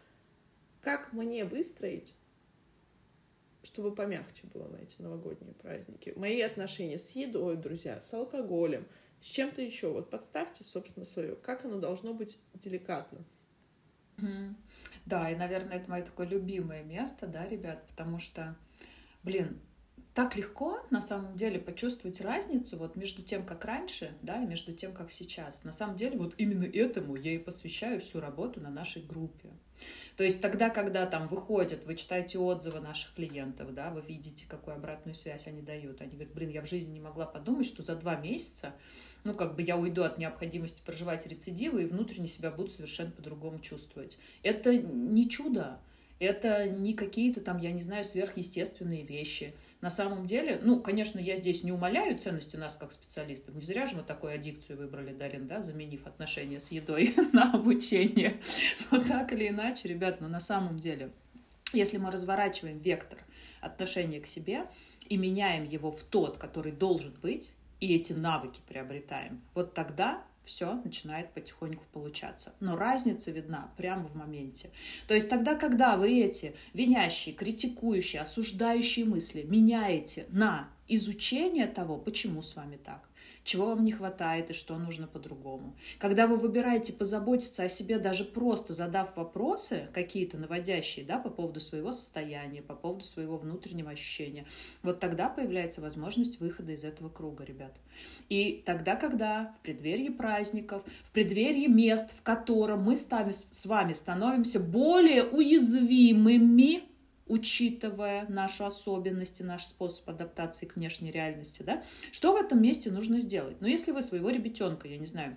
Как мне выстроить чтобы помягче было на эти новогодние праздники. Мои отношения с едой, друзья, с алкоголем, с чем-то еще. Вот подставьте, собственно, свое. Как оно должно быть деликатно. Да, и, наверное, это мое такое любимое место, да, ребят, потому что, блин, так легко на самом деле почувствовать разницу вот между тем, как раньше, да, и между тем, как сейчас. На самом деле вот именно этому я и посвящаю всю работу на нашей группе. То есть тогда, когда там выходят, вы читаете отзывы наших клиентов, да, вы видите, какую обратную связь они дают. Они говорят, блин, я в жизни не могла подумать, что за два месяца, ну, как бы я уйду от необходимости проживать рецидивы и внутренне себя буду совершенно по-другому чувствовать. Это не чудо. Это не какие-то там, я не знаю, сверхъестественные вещи. На самом деле, ну, конечно, я здесь не умоляю ценности нас как специалистов. Не зря же мы такую аддикцию выбрали, Дарин, да, заменив отношения с едой [laughs] на обучение. Но так или иначе, ребят, но на самом деле, если мы разворачиваем вектор отношения к себе и меняем его в тот, который должен быть, и эти навыки приобретаем, вот тогда все начинает потихоньку получаться. Но разница видна прямо в моменте. То есть тогда, когда вы эти винящие, критикующие, осуждающие мысли меняете на изучение того, почему с вами так, чего вам не хватает и что нужно по-другому. Когда вы выбираете позаботиться о себе, даже просто задав вопросы какие-то наводящие да, по поводу своего состояния, по поводу своего внутреннего ощущения, вот тогда появляется возможность выхода из этого круга, ребят. И тогда, когда в преддверии праздников, в преддверии мест, в котором мы с вами становимся более уязвимыми, учитывая нашу особенность и наш способ адаптации к внешней реальности, да, что в этом месте нужно сделать? Ну, если вы своего ребятенка, я не знаю,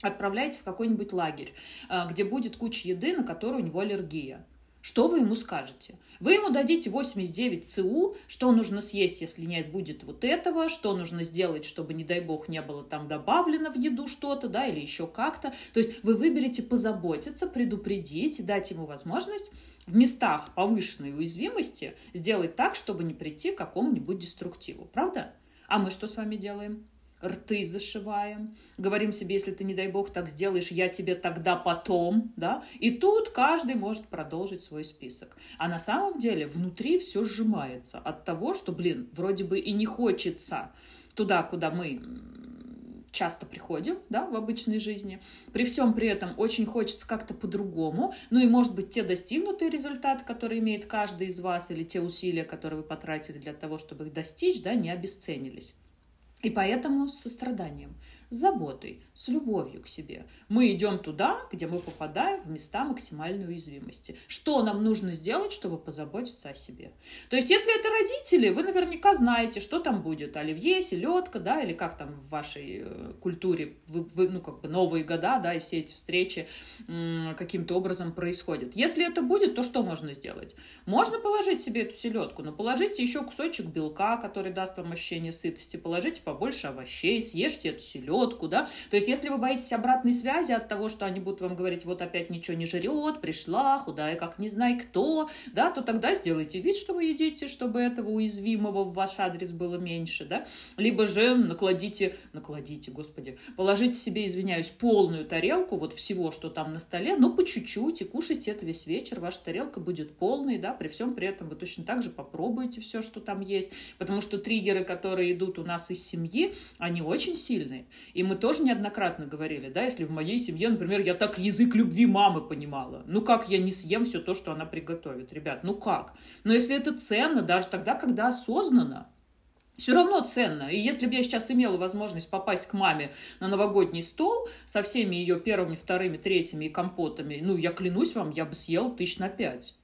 отправляете в какой-нибудь лагерь, а, где будет куча еды, на которую у него аллергия, что вы ему скажете? Вы ему дадите 89 ЦУ, что нужно съесть, если нет будет вот этого, что нужно сделать, чтобы, не дай бог, не было там добавлено в еду что-то, да, или еще как-то. То есть вы выберете позаботиться, предупредить, дать ему возможность в местах повышенной уязвимости сделать так, чтобы не прийти к какому-нибудь деструктиву. Правда? А мы что с вами делаем? рты зашиваем, говорим себе, если ты, не дай бог, так сделаешь, я тебе тогда потом, да, и тут каждый может продолжить свой список. А на самом деле внутри все сжимается от того, что, блин, вроде бы и не хочется туда, куда мы часто приходим, да, в обычной жизни. При всем при этом очень хочется как-то по-другому. Ну и, может быть, те достигнутые результаты, которые имеет каждый из вас, или те усилия, которые вы потратили для того, чтобы их достичь, да, не обесценились. И поэтому с состраданием с заботой, с любовью к себе. Мы идем туда, где мы попадаем в места максимальной уязвимости. Что нам нужно сделать, чтобы позаботиться о себе? То есть, если это родители, вы наверняка знаете, что там будет. Оливье, селедка, да, или как там в вашей э, культуре, вы, вы, ну, как бы новые года, да, и все эти встречи каким-то образом происходят. Если это будет, то что можно сделать? Можно положить себе эту селедку, но положите еще кусочек белка, который даст вам ощущение сытости, положите побольше овощей, съешьте эту селедку, лодку, да. То есть, если вы боитесь обратной связи от того, что они будут вам говорить, вот опять ничего не жрет, пришла, худая, как не знай кто, да, то тогда сделайте вид, что вы едите, чтобы этого уязвимого в ваш адрес было меньше, да. Либо же накладите, накладите, господи, положите себе, извиняюсь, полную тарелку вот всего, что там на столе, но по чуть-чуть, и кушайте это весь вечер, ваша тарелка будет полной, да, при всем при этом вы точно так же попробуете все, что там есть, потому что триггеры, которые идут у нас из семьи, они очень сильные. И мы тоже неоднократно говорили, да, если в моей семье, например, я так язык любви мамы понимала, ну как я не съем все то, что она приготовит, ребят, ну как? Но если это ценно, даже тогда, когда осознанно, все равно ценно. И если бы я сейчас имела возможность попасть к маме на новогодний стол со всеми ее первыми, вторыми, третьими и компотами, ну, я клянусь вам, я бы съела тысяч на пять.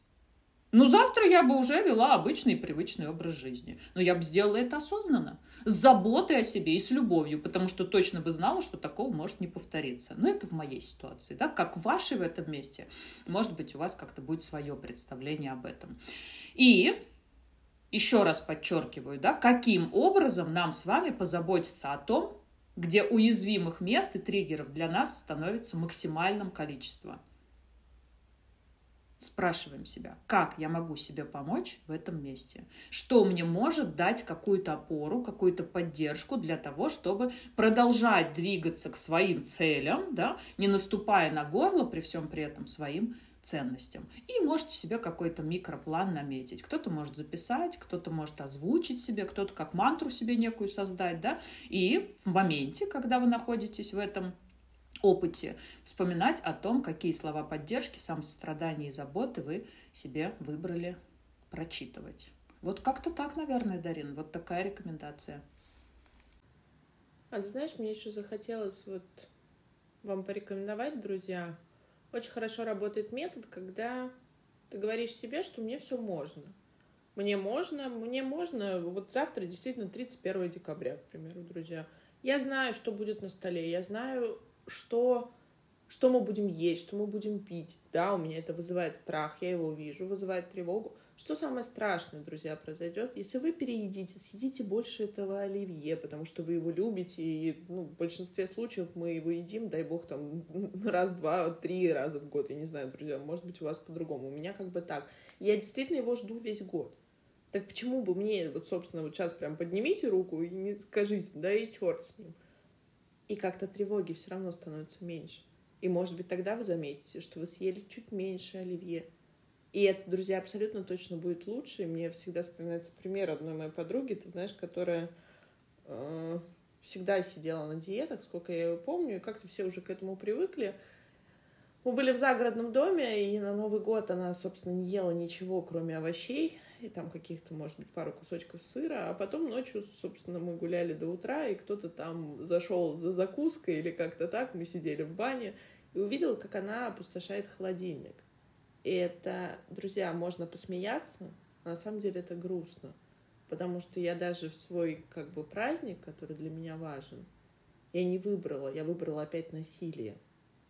Ну, завтра я бы уже вела обычный привычный образ жизни. Но я бы сделала это осознанно, с заботой о себе и с любовью, потому что точно бы знала, что такого может не повториться. Но это в моей ситуации, да, как в вашей в этом месте. Может быть, у вас как-то будет свое представление об этом. И еще раз подчеркиваю, да, каким образом нам с вами позаботиться о том, где уязвимых мест и триггеров для нас становится максимальным количеством. Спрашиваем себя, как я могу себе помочь в этом месте? Что мне может дать какую-то опору, какую-то поддержку для того, чтобы продолжать двигаться к своим целям, да, не наступая на горло при всем при этом своим ценностям. И можете себе какой-то микроплан наметить. Кто-то может записать, кто-то может озвучить себе, кто-то как мантру себе некую создать, да, и в моменте, когда вы находитесь в этом опыте вспоминать о том, какие слова поддержки, самосострадания и заботы вы себе выбрали прочитывать. Вот как-то так, наверное, Дарин, вот такая рекомендация. А ты знаешь, мне еще захотелось вот вам порекомендовать, друзья. Очень хорошо работает метод, когда ты говоришь себе, что мне все можно. Мне можно, мне можно, вот завтра действительно 31 декабря, к примеру, друзья. Я знаю, что будет на столе, я знаю, что, что мы будем есть, что мы будем пить. Да, у меня это вызывает страх, я его вижу, вызывает тревогу. Что самое страшное, друзья, произойдет, если вы переедите, съедите больше этого оливье, потому что вы его любите, и ну, в большинстве случаев мы его едим, дай бог, там [laughs] раз, два, три раза в год, я не знаю, друзья, может быть, у вас по-другому. У меня как бы так. Я действительно его жду весь год. Так почему бы мне, вот, собственно, вот сейчас прям поднимите руку и скажите, да и черт с ним и как-то тревоги все равно становится меньше. И, может быть, тогда вы заметите, что вы съели чуть меньше оливье. И это, друзья, абсолютно точно будет лучше. И мне всегда вспоминается пример одной моей подруги, ты знаешь, которая э, всегда сидела на диетах, сколько я ее помню, и как-то все уже к этому привыкли. Мы были в загородном доме, и на Новый год она, собственно, не ела ничего, кроме овощей и там каких-то, может быть, пару кусочков сыра, а потом ночью, собственно, мы гуляли до утра, и кто-то там зашел за закуской или как-то так, мы сидели в бане, и увидел, как она опустошает холодильник. И это, друзья, можно посмеяться, а на самом деле это грустно, потому что я даже в свой, как бы, праздник, который для меня важен, я не выбрала, я выбрала опять насилие.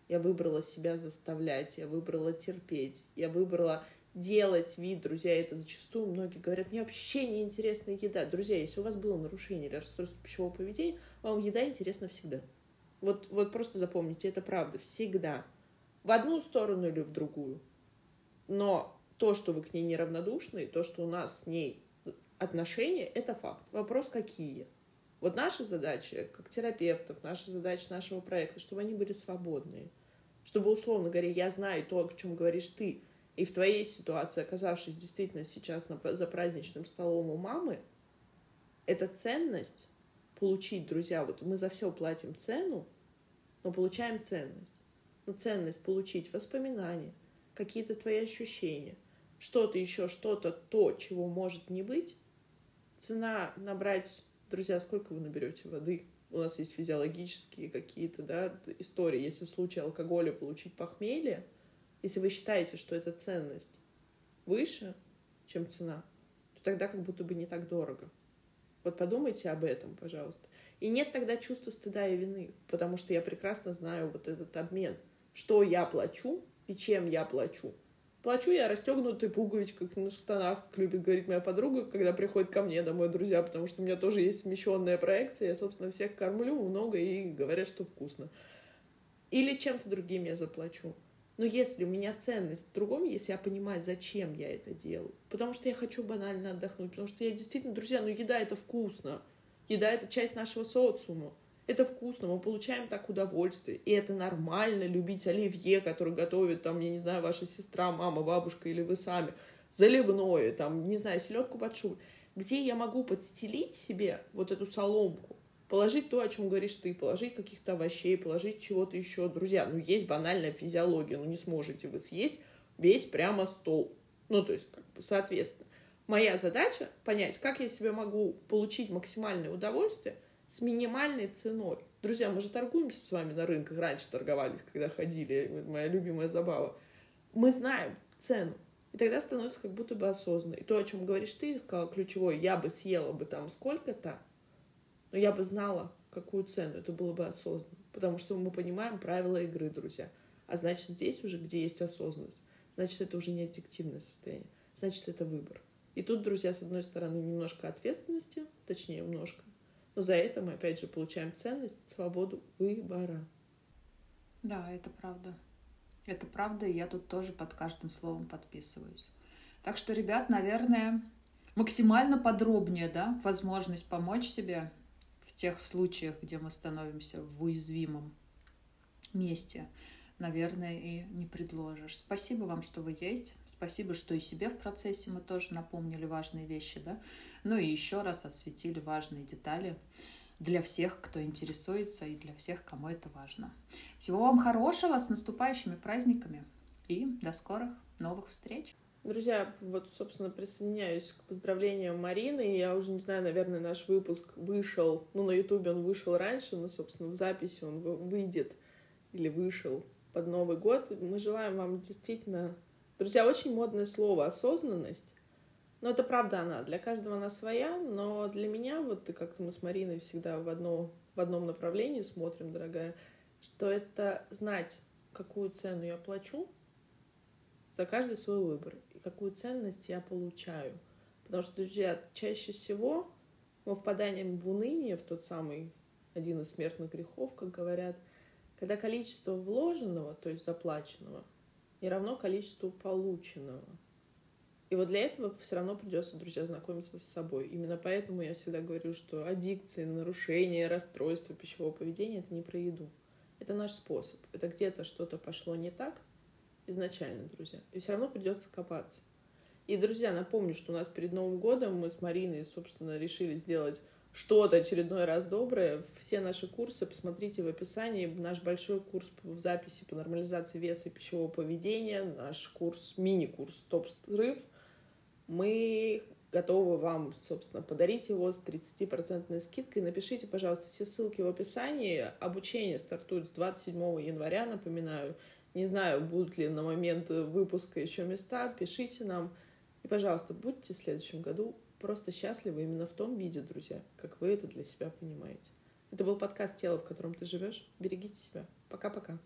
Я выбрала себя заставлять, я выбрала терпеть, я выбрала делать вид, друзья, это зачастую многие говорят, мне вообще не интересна еда. Друзья, если у вас было нарушение или расстройство пищевого поведения, вам еда интересна всегда. Вот, вот просто запомните, это правда, всегда. В одну сторону или в другую. Но то, что вы к ней неравнодушны, то, что у нас с ней отношения, это факт. Вопрос, какие. Вот наша задача, как терапевтов, наша задача нашего проекта, чтобы они были свободные. Чтобы, условно говоря, я знаю то, о чем говоришь ты, и в твоей ситуации, оказавшись действительно сейчас на, за праздничным столом у мамы, эта ценность получить, друзья, вот мы за все платим цену, но получаем ценность. Ну, ценность получить воспоминания, какие-то твои ощущения, что-то еще, что-то, то, чего может не быть. Цена набрать, друзья, сколько вы наберете воды? У нас есть физиологические какие-то да, истории. Если в случае алкоголя получить похмелье – если вы считаете, что эта ценность выше, чем цена, то тогда как будто бы не так дорого. Вот подумайте об этом, пожалуйста. И нет тогда чувства стыда и вины, потому что я прекрасно знаю вот этот обмен, что я плачу и чем я плачу. Плачу я расстегнутой пуговичкой на штанах, как любит говорить моя подруга, когда приходит ко мне домой друзья, потому что у меня тоже есть смещенная проекция, я, собственно, всех кормлю много и говорят, что вкусно. Или чем-то другим я заплачу. Но если у меня ценность в другом, если я понимаю, зачем я это делаю, потому что я хочу банально отдохнуть, потому что я действительно, друзья, ну еда это вкусно, еда это часть нашего социума, это вкусно, мы получаем так удовольствие, и это нормально любить оливье, который готовит, там, я не знаю, ваша сестра, мама, бабушка или вы сами, заливное, там, не знаю, селедку под шубой, где я могу подстелить себе вот эту соломку, положить то, о чем говоришь ты, положить каких-то овощей, положить чего-то еще. Друзья, ну есть банальная физиология, ну не сможете вы съесть весь прямо стол. Ну, то есть, как бы, соответственно. Моя задача понять, как я себе могу получить максимальное удовольствие с минимальной ценой. Друзья, мы же торгуемся с вами на рынках, раньше торговались, когда ходили, моя любимая забава. Мы знаем цену, и тогда становится как будто бы осознанно. И то, о чем говоришь ты, ключевое, я бы съела бы там сколько-то, но я бы знала, какую цену. Это было бы осознанно. Потому что мы понимаем правила игры, друзья. А значит, здесь уже, где есть осознанность, значит, это уже не аддиктивное состояние. Значит, это выбор. И тут, друзья, с одной стороны, немножко ответственности, точнее, немножко. Но за это мы, опять же, получаем ценность, свободу выбора. Да, это правда. Это правда, и я тут тоже под каждым словом подписываюсь. Так что, ребят, наверное, максимально подробнее, да, возможность помочь себе в тех случаях, где мы становимся в уязвимом месте, наверное, и не предложишь. Спасибо вам, что вы есть. Спасибо, что и себе в процессе мы тоже напомнили важные вещи, да. Ну и еще раз отсветили важные детали для всех, кто интересуется, и для всех, кому это важно. Всего вам хорошего, с наступающими праздниками и до скорых новых встреч! Друзья, вот, собственно, присоединяюсь к поздравлениям Марины. Я уже не знаю, наверное, наш выпуск вышел, ну, на Ютубе он вышел раньше, но, собственно, в записи он выйдет или вышел под Новый год. Мы желаем вам действительно... Друзья, очень модное слово «осознанность». Но это правда она. Для каждого она своя, но для меня, вот как-то мы с Мариной всегда в, одно, в одном направлении смотрим, дорогая, что это знать, какую цену я плачу за каждый свой выбор и какую ценность я получаю. Потому что, друзья, чаще всего мы впадаем в уныние, в тот самый один из смертных грехов, как говорят, когда количество вложенного, то есть заплаченного, не равно количеству полученного. И вот для этого все равно придется, друзья, знакомиться с собой. Именно поэтому я всегда говорю, что аддикции, нарушения, расстройства пищевого поведения — это не про еду. Это наш способ. Это где-то что-то пошло не так изначально, друзья. И все равно придется копаться. И, друзья, напомню, что у нас перед Новым годом мы с Мариной, собственно, решили сделать что-то очередной раз доброе. Все наши курсы посмотрите в описании. Наш большой курс в записи по нормализации веса и пищевого поведения, наш курс, мини-курс «Стоп-срыв», мы готовы вам, собственно, подарить его с 30% скидкой. Напишите, пожалуйста, все ссылки в описании. Обучение стартует с 27 января, напоминаю. Не знаю, будут ли на момент выпуска еще места. Пишите нам. И, пожалуйста, будьте в следующем году просто счастливы именно в том виде, друзья, как вы это для себя понимаете. Это был подкаст «Тело, в котором ты живешь». Берегите себя. Пока-пока.